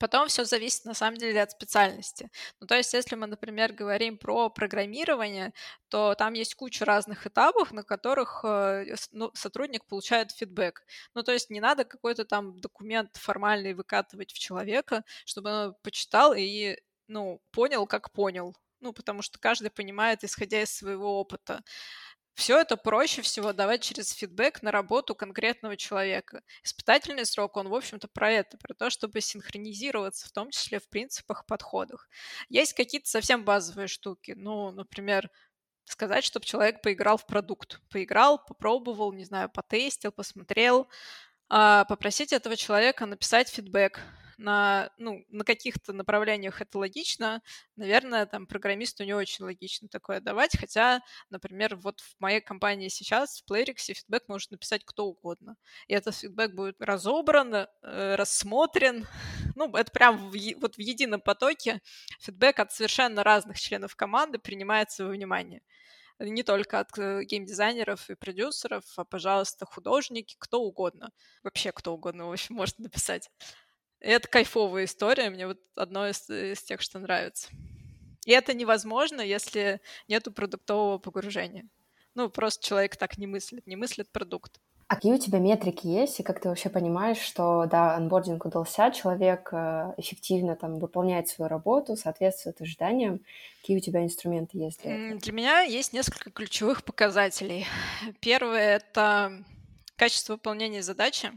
Потом все зависит на самом деле от специальности. Ну, то есть, если мы, например, говорим про программирование, то там есть куча разных этапов, на которых э, ну, сотрудник получает фидбэк. Ну, то есть не надо какой-то там документ формальный выкатывать в человека, чтобы он почитал и ну, понял, как понял ну, потому что каждый понимает, исходя из своего опыта. Все это проще всего давать через фидбэк на работу конкретного человека. Испытательный срок, он, в общем-то, про это, про то, чтобы синхронизироваться, в том числе в принципах, подходах. Есть какие-то совсем базовые штуки. Ну, например, сказать, чтобы человек поиграл в продукт. Поиграл, попробовал, не знаю, потестил, посмотрел. А попросить этого человека написать фидбэк на, ну, на каких-то направлениях это логично, наверное, там программисту не очень логично такое давать, хотя, например, вот в моей компании сейчас в Playrix фидбэк может написать кто угодно, и этот фидбэк будет разобран, э, рассмотрен, ну, это прям в, вот в едином потоке. Фидбэк от совершенно разных членов команды принимается во внимание. Не только от э, геймдизайнеров и продюсеров, а, пожалуйста, художники, кто угодно. Вообще кто угодно, в общем, может написать. И это кайфовая история, мне вот одно из, из тех, что нравится. И это невозможно, если нету продуктового погружения. Ну, просто человек так не мыслит, не мыслит продукт. А какие у тебя метрики есть, и как ты вообще понимаешь, что, да, анбординг удался, человек э, эффективно там выполняет свою работу, соответствует ожиданиям? Какие у тебя инструменты есть для этого? Для меня есть несколько ключевых показателей. Первое — это качество выполнения задачи.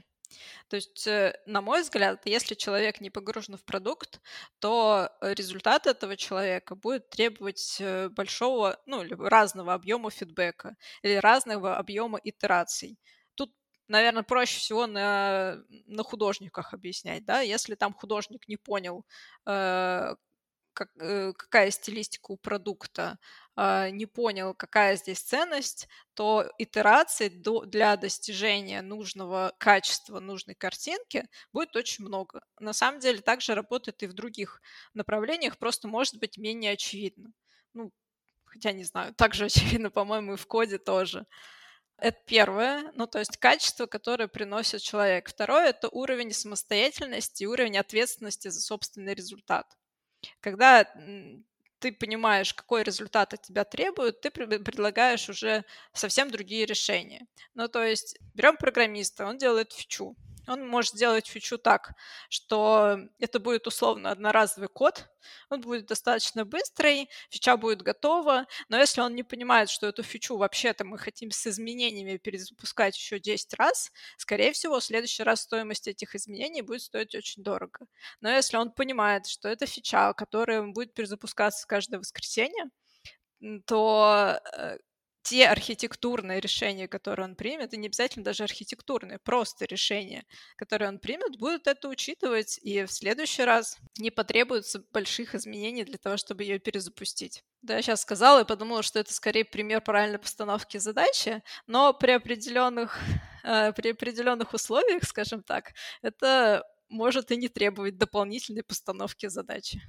То есть, э, на мой взгляд, если человек не погружен в продукт, то результат этого человека будет требовать э, большого, ну, разного объема фидбэка или разного объема итераций. Тут, наверное, проще всего на, на художниках объяснять, да, если там художник не понял, э, как, какая стилистика у продукта, э, не понял, какая здесь ценность, то итераций для достижения нужного качества, нужной картинки будет очень много. На самом деле также работает и в других направлениях, просто может быть менее очевидно. Ну, хотя не знаю, также очевидно, по-моему, и в коде тоже. Это первое, ну то есть качество, которое приносит человек. Второе — это уровень самостоятельности, уровень ответственности за собственный результат. Когда ты понимаешь, какой результат от тебя требуют, ты предлагаешь уже совсем другие решения. Ну, то есть берем программиста, он делает фичу. Он может сделать фичу так, что это будет условно одноразовый код, он будет достаточно быстрый, фича будет готова, но если он не понимает, что эту фичу вообще-то мы хотим с изменениями перезапускать еще 10 раз, скорее всего, в следующий раз стоимость этих изменений будет стоить очень дорого. Но если он понимает, что это фича, которая будет перезапускаться каждое воскресенье, то э, те архитектурные решения, которые он примет, и не обязательно даже архитектурные, просто решения, которые он примет, будут это учитывать, и в следующий раз не потребуется больших изменений для того, чтобы ее перезапустить. Да, я сейчас сказала и подумала, что это скорее пример правильной постановки задачи, но при определенных, э, при определенных условиях, скажем так, это может и не требовать дополнительной постановки задачи.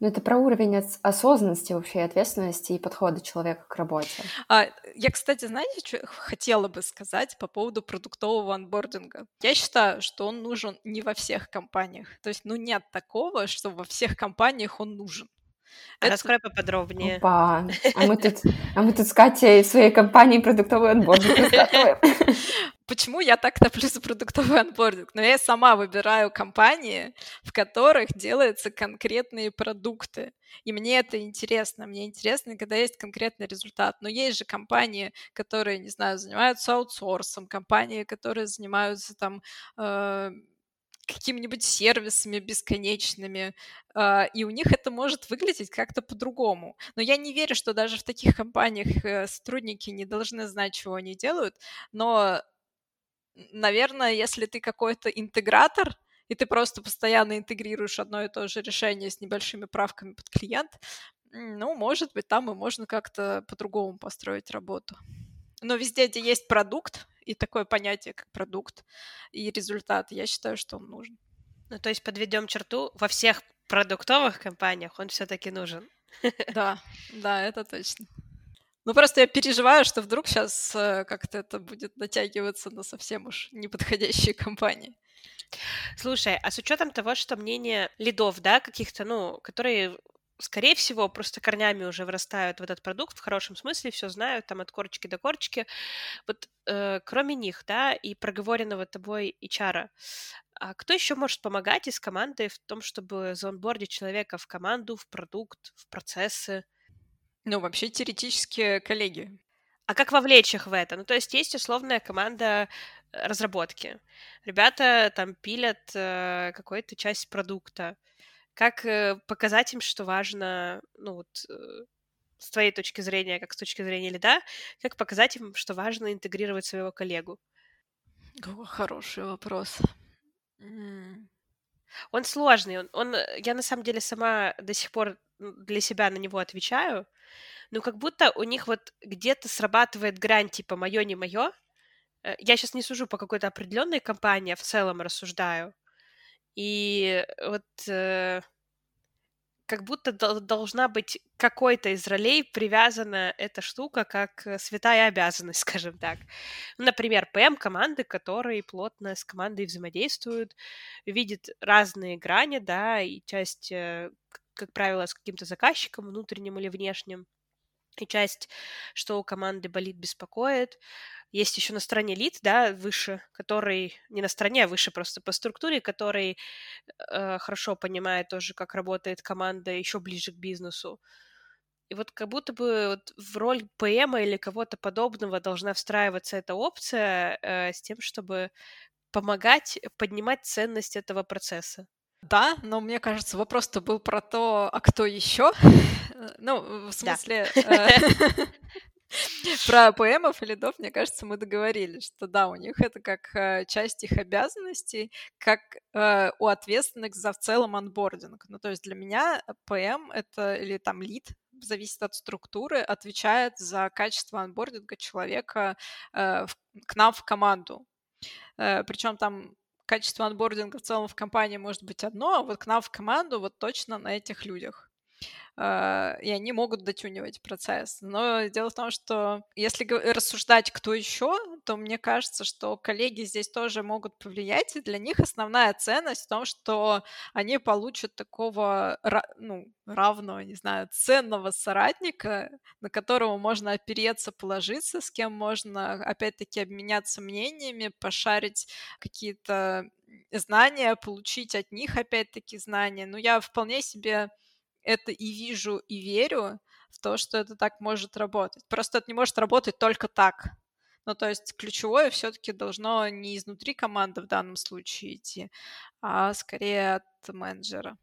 Ну, это про уровень осознанности вообще, ответственности и подхода человека к работе. А, я, кстати, знаете, что хотела бы сказать по поводу продуктового анбординга? Я считаю, что он нужен не во всех компаниях. То есть, ну, нет такого, что во всех компаниях он нужен. А это... Раскрой поподробнее. Опа. А мы тут, а мы тут с Катей своей компании продуктовый анбординг. Почему я так топлю за продуктовый анбординг? Но я сама выбираю компании, в которых делаются конкретные продукты. И мне это интересно. Мне интересно, когда есть конкретный результат. Но есть же компании, которые, не знаю, занимаются аутсорсом, компании, которые занимаются там э, какими-нибудь сервисами бесконечными, а, и у них это может выглядеть как-то по-другому. Но я не верю, что даже в таких компаниях э, сотрудники не должны знать, чего они делают, но, наверное, если ты какой-то интегратор, и ты просто постоянно интегрируешь одно и то же решение с небольшими правками под клиент, ну, может быть, там и можно как-то по-другому построить работу. Но везде, где есть продукт, и такое понятие, как продукт и результат, я считаю, что он нужен. Ну, то есть подведем черту, во всех продуктовых компаниях он все-таки нужен. Да, да, это точно. Ну, просто я переживаю, что вдруг сейчас э, как-то это будет натягиваться на совсем уж неподходящие компании. Слушай, а с учетом того, что мнение лидов, да, каких-то, ну, которые скорее всего, просто корнями уже вырастают в этот продукт в хорошем смысле, все знают там от корочки до корочки. Вот э, кроме них, да, и проговоренного тобой HR, а кто еще может помогать из команды в том, чтобы заонбордить человека в команду, в продукт, в процессы? Ну, вообще теоретически коллеги. А как вовлечь их в это? Ну, то есть есть условная команда э, разработки. Ребята там пилят э, какую-то часть продукта как э, показать им, что важно, ну вот, э, с твоей точки зрения, как с точки зрения лида, как показать им, что важно интегрировать своего коллегу? О, хороший вопрос. Он сложный. Он, он, э, я на самом деле сама до сих пор для себя на него отвечаю, но как будто у них вот где-то срабатывает грань типа мое не мое. Я сейчас не сужу по какой-то определенной компании, а в целом рассуждаю. И вот э, как будто должна быть какой-то из ролей привязана эта штука как э, святая обязанность, скажем так. Например, ПМ команды, которые плотно с командой взаимодействуют, видят разные грани, да, и часть, э, как правило, с каким-то заказчиком, внутренним или внешним, и часть, что у команды болит, беспокоит. Есть еще на стороне лид, да, выше, который не на стороне, а выше просто по структуре, который э, хорошо понимает тоже, как работает команда еще ближе к бизнесу. И вот как будто бы вот в роль ПМ или кого-то подобного должна встраиваться эта опция э, с тем, чтобы помогать поднимать ценность этого процесса. Да, но мне кажется, вопрос-то был про то, а кто еще? Ну, в смысле... Про поэмов и лидов, мне кажется, мы договорились, что да, у них это как э, часть их обязанностей, как э, у ответственных за в целом анбординг. Ну, то есть для меня ПМ это или там лид, зависит от структуры, отвечает за качество анбординга человека э, к нам в команду. Причем там качество анбординга в целом в компании может быть одно, а вот к нам в команду вот точно на этих людях. А, и они могут дотюнивать процесс. Но дело в том, что если рассуждать, кто еще, то мне кажется, что коллеги здесь тоже могут повлиять, и для них основная ценность в том, что они получат такого ну, равного, не знаю, ценного соратника, на которого можно опереться, положиться, с кем можно, опять-таки, обменяться мнениями, пошарить какие-то знания, получить от них, опять-таки, знания. Ну, я вполне себе это и вижу, и верю в то, что это так может работать. Просто это не может работать только так. Ну, то есть ключевое все-таки должно не изнутри команды в данном случае идти, а скорее от менеджера.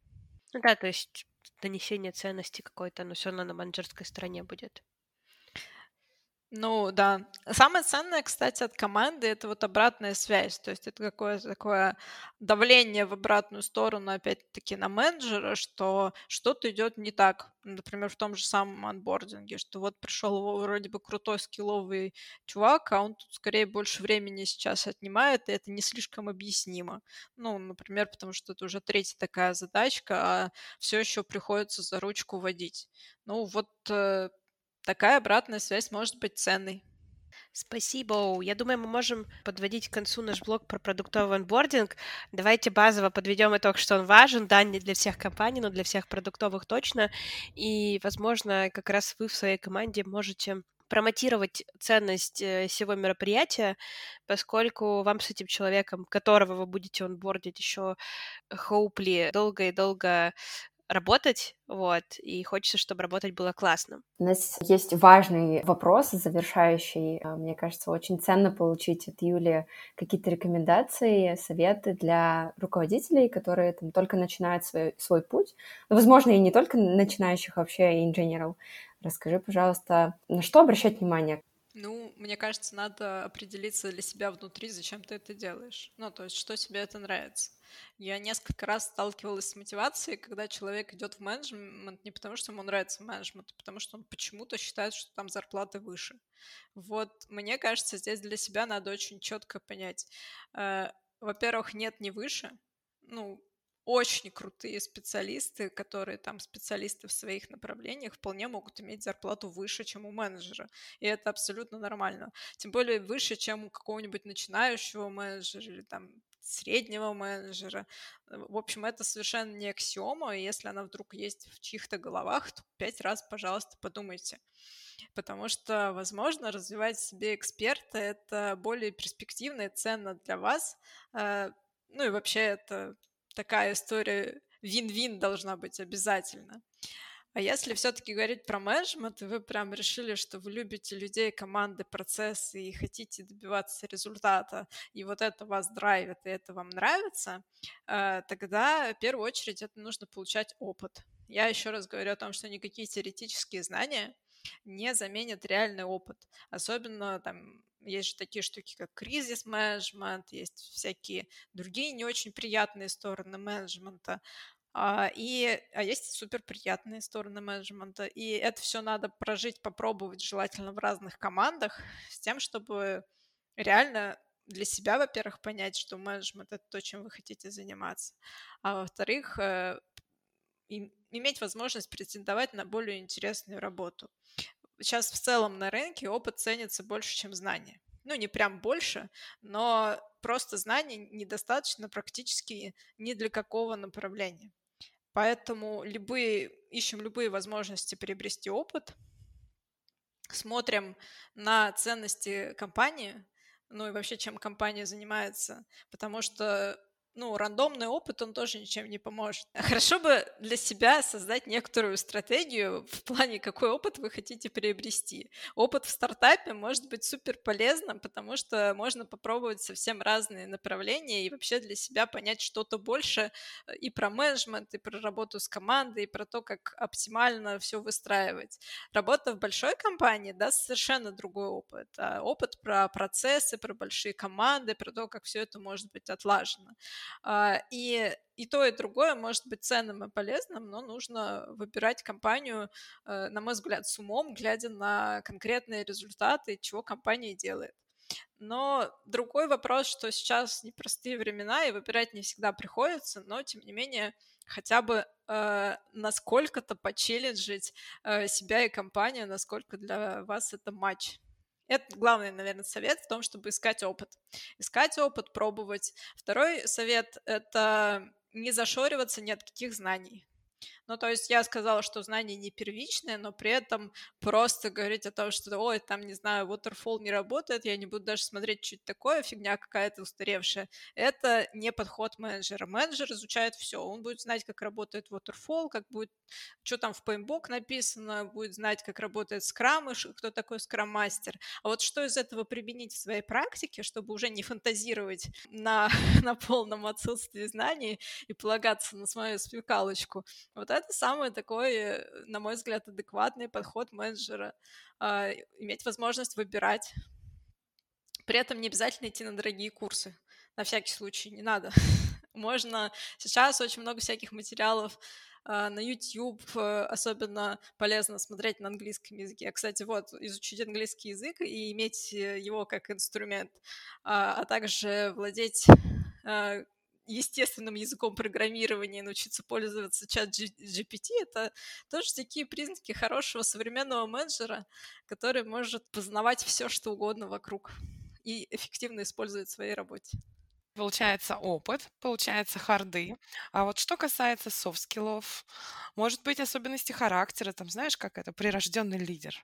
Ну да, то есть донесение ценности какой-то, но все равно на менеджерской стороне будет. Ну да. Самое ценное, кстати, от команды это вот обратная связь. То есть это какое-то такое давление в обратную сторону, опять-таки, на менеджера, что что-то идет не так. Например, в том же самом анбординге, что вот пришел вроде бы крутой скилловый чувак, а он тут скорее больше времени сейчас отнимает, и это не слишком объяснимо. Ну, например, потому что это уже третья такая задачка, а все еще приходится за ручку водить. Ну вот э, такая обратная связь может быть ценной. Спасибо. Я думаю, мы можем подводить к концу наш блог про продуктовый онбординг. Давайте базово подведем итог, что он важен, да, не для всех компаний, но для всех продуктовых точно. И, возможно, как раз вы в своей команде можете промотировать ценность э, всего мероприятия, поскольку вам с этим человеком, которого вы будете онбордить еще хоупли долго и долго работать, вот, и хочется, чтобы работать было классно. У нас есть важный вопрос, завершающий. А, мне кажется, очень ценно получить от Юли какие-то рекомендации, советы для руководителей, которые там только начинают свой, свой путь. Ну, возможно, и не только начинающих вообще инженеров. Расскажи, пожалуйста, на что обращать внимание? Ну, мне кажется, надо определиться для себя внутри, зачем ты это делаешь. Ну, то есть, что тебе это нравится. Я несколько раз сталкивалась с мотивацией, когда человек идет в менеджмент не потому, что ему нравится менеджмент, а потому что он почему-то считает, что там зарплаты выше. Вот, мне кажется, здесь для себя надо очень четко понять. Э, во-первых, нет, не выше. Ну, очень крутые специалисты, которые там специалисты в своих направлениях, вполне могут иметь зарплату выше, чем у менеджера. И это абсолютно нормально. Тем более выше, чем у какого-нибудь начинающего менеджера или там среднего менеджера. В общем, это совершенно не аксиома, и если она вдруг есть в чьих-то головах, то пять раз, пожалуйста, подумайте. Потому что, возможно, развивать себе эксперта — это более перспективно и ценно для вас. Э, ну и вообще это такая история вин-вин должна быть обязательно. А если все-таки говорить про менеджмент, и вы прям решили, что вы любите людей, команды, процессы и хотите добиваться результата, и вот это вас драйвит, и это вам нравится, э, тогда в первую очередь это нужно получать опыт. Я еще раз говорю о том, что никакие теоретические знания не заменят реальный опыт. Особенно там есть же такие штуки, как кризис-менеджмент, есть всякие другие не очень приятные стороны менеджмента. А, и, а есть супер приятные стороны менеджмента. И это все надо прожить, попробовать, желательно в разных командах, с тем, чтобы реально для себя, во-первых, понять, что менеджмент это то, чем вы хотите заниматься, а во-вторых, э, иметь возможность претендовать на более интересную работу сейчас в целом на рынке опыт ценится больше, чем знания. Ну, не прям больше, но просто знаний недостаточно практически ни для какого направления. Поэтому любые, ищем любые возможности приобрести опыт, смотрим на ценности компании, ну и вообще, чем компания занимается, потому что ну, рандомный опыт, он тоже ничем не поможет. Хорошо бы для себя создать некоторую стратегию в плане, какой опыт вы хотите приобрести. Опыт в стартапе может быть супер полезным, потому что можно попробовать совсем разные направления и вообще для себя понять что-то больше э, и про менеджмент, и про работу с командой, и про то, как оптимально все выстраивать. Работа в большой компании даст совершенно другой опыт. А опыт про процессы, про большие команды, про то, как все это может быть отлажено. А, и и то, и другое может быть ценным и полезным, но нужно выбирать компанию, э, на мой взгляд, с умом, глядя на конкретные результаты, чего компания делает. Но другой вопрос, что сейчас непростые времена, и выбирать не всегда приходится, но, тем не менее, хотя бы э, насколько-то почелленджить э, себя и компанию, насколько для вас это матч. Это главный, наверное, совет в том, чтобы искать опыт. Искать опыт, пробовать. Второй совет — это не зашориваться ни от каких знаний. Ну, то есть я сказала, что знания не первичные, но при этом просто говорить о том, что, ой, там, не знаю, waterfall не работает, я не буду даже смотреть, что это такое, фигня какая-то устаревшая. Это не подход менеджера. Менеджер изучает все. Он будет знать, как работает waterfall, как будет, что там в PMBOK написано, будет знать, как работает Scrum и кто такой Scrum-мастер. А вот что из этого применить в своей практике, чтобы уже не фантазировать на, на полном отсутствии знаний и полагаться на свою смекалочку, вот это самый такой, э, на мой взгляд, адекватный подход менеджера. А, иметь возможность выбирать. При этом не обязательно идти на дорогие курсы. На всякий случай не надо. Можно... Сейчас очень много всяких материалов а, на YouTube э, особенно полезно смотреть на английском языке. Кстати, вот, изучить английский язык и иметь э, его как инструмент, а, а также владеть естественным языком программирования научиться пользоваться ChatGPT, это тоже такие признаки хорошего современного менеджера, который может познавать все, что угодно вокруг и эффективно использовать в своей работе. Получается опыт, получается харды. А вот что касается софт-скиллов, может быть, особенности характера, там, знаешь, как это, прирожденный лидер.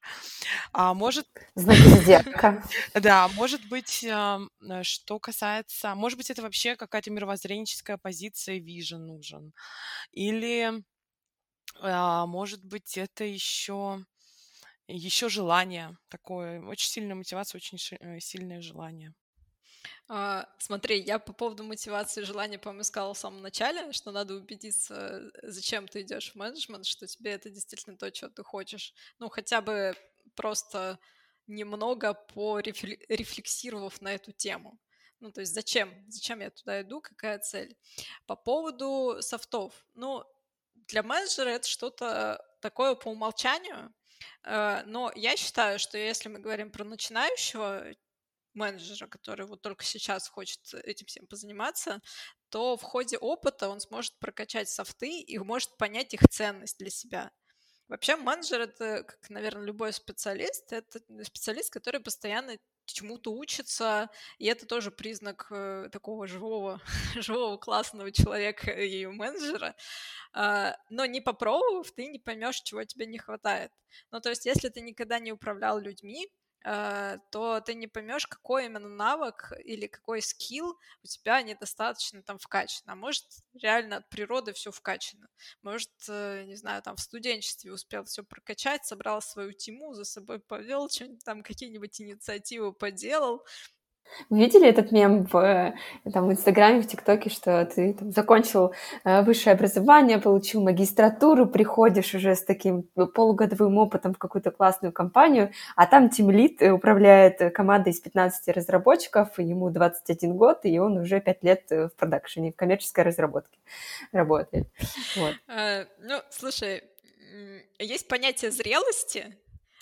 А может... Знаки зодиака. Да, может быть, э, что касается... Может быть, это вообще какая-то мировоззренческая позиция, вижен нужен. Или, а, может быть, это еще еще желание такое, очень сильная мотивация, очень э, сильное желание. А, смотри, я по поводу мотивации и желания, по-моему, сказала в самом начале, что надо убедиться, зачем ты идешь в менеджмент, что тебе это действительно то, что ты хочешь. Ну, хотя бы просто немного порефлексировав на эту тему. Ну, то есть зачем? Зачем я туда иду? Какая цель? По поводу софтов. Ну, для менеджера это что-то такое по умолчанию, э, но я считаю, что если мы говорим про начинающего менеджера, который вот только сейчас хочет этим всем позаниматься, то в ходе опыта он сможет прокачать софты и может понять их ценность для себя. Вообще менеджер — это, как, наверное, любой специалист, это специалист, который постоянно чему-то учится, и это тоже признак э, такого живого, живого классного человека и менеджера. Э, но не попробовав, ты не поймешь, чего тебе не хватает. Ну, то есть, если ты никогда не управлял людьми, то ты не поймешь, какой именно навык или какой скилл у тебя недостаточно там вкачан. А может, реально от природы все вкачано. Может, э, не знаю, там в студенчестве успел все прокачать, собрал свою тиму, за собой повел, там какие-нибудь инициативы поделал, вы видели этот мем в, там, в Инстаграме, в ТикТоке, что ты там, закончил э, высшее образование, получил магистратуру, приходишь уже с таким полугодовым опытом в какую-то классную компанию, а там тимлит управляет командой из 15 разработчиков, ему 21 год, и он уже 5 лет в продакшене, в коммерческой разработке работает. Вот. А, ну, слушай, есть понятие зрелости,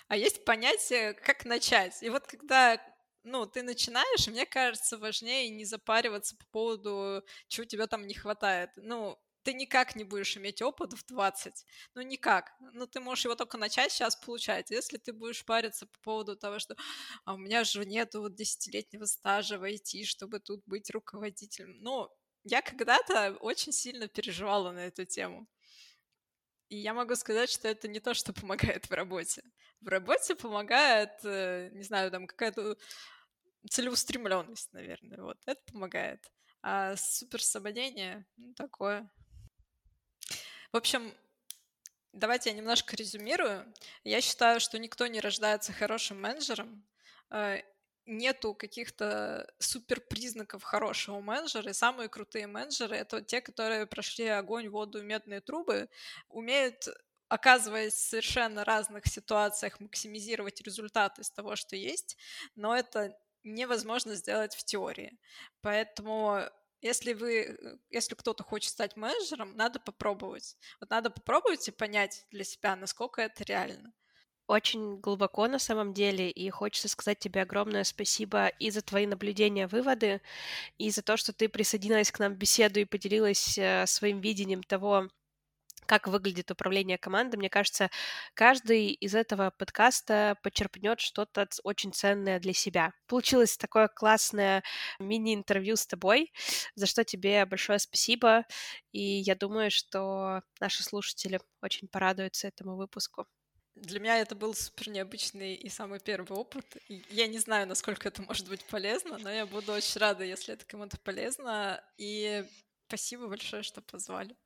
а есть понятие, как начать. И вот когда ну, ты начинаешь, мне кажется, важнее не запариваться по поводу, чего тебе там не хватает. Ну, ты никак не будешь иметь опыт в 20. Ну, никак. Ну, ты можешь его только начать сейчас получать. Если ты будешь париться по поводу того, что а у меня же нету вот десятилетнего стажа в IT, чтобы тут быть руководителем. Ну, я когда-то очень сильно переживала на эту тему. И я могу сказать, что это не то, что помогает в работе. В работе помогает, э, не знаю, там какая-то целеустремленность, наверное. Вот это помогает. А суперсободение, ну, такое. В общем, давайте я немножко резюмирую. Я считаю, что никто не рождается хорошим менеджером. Э, нету каких-то супер признаков хорошего менеджера, и самые крутые менеджеры — это те, которые прошли огонь, воду, медные трубы, умеют оказываясь в совершенно разных ситуациях, максимизировать результаты из того, что есть, но это невозможно сделать в теории. Поэтому если вы, если кто-то хочет стать менеджером, надо попробовать. Вот надо попробовать и понять для себя, насколько это реально очень глубоко на самом деле, и хочется сказать тебе огромное спасибо и за твои наблюдения, выводы, и за то, что ты присоединилась к нам в беседу и поделилась э, своим видением того, как выглядит управление командой. Мне кажется, каждый из этого подкаста почерпнет что-то очень ценное для себя. Получилось такое классное мини-интервью с тобой, за что тебе большое спасибо. И я думаю, что наши слушатели очень порадуются этому выпуску. Для меня это был супер необычный и самый первый опыт. Я не знаю, насколько это может быть полезно, но я буду очень рада, если это кому-то полезно. И спасибо большое, что позвали.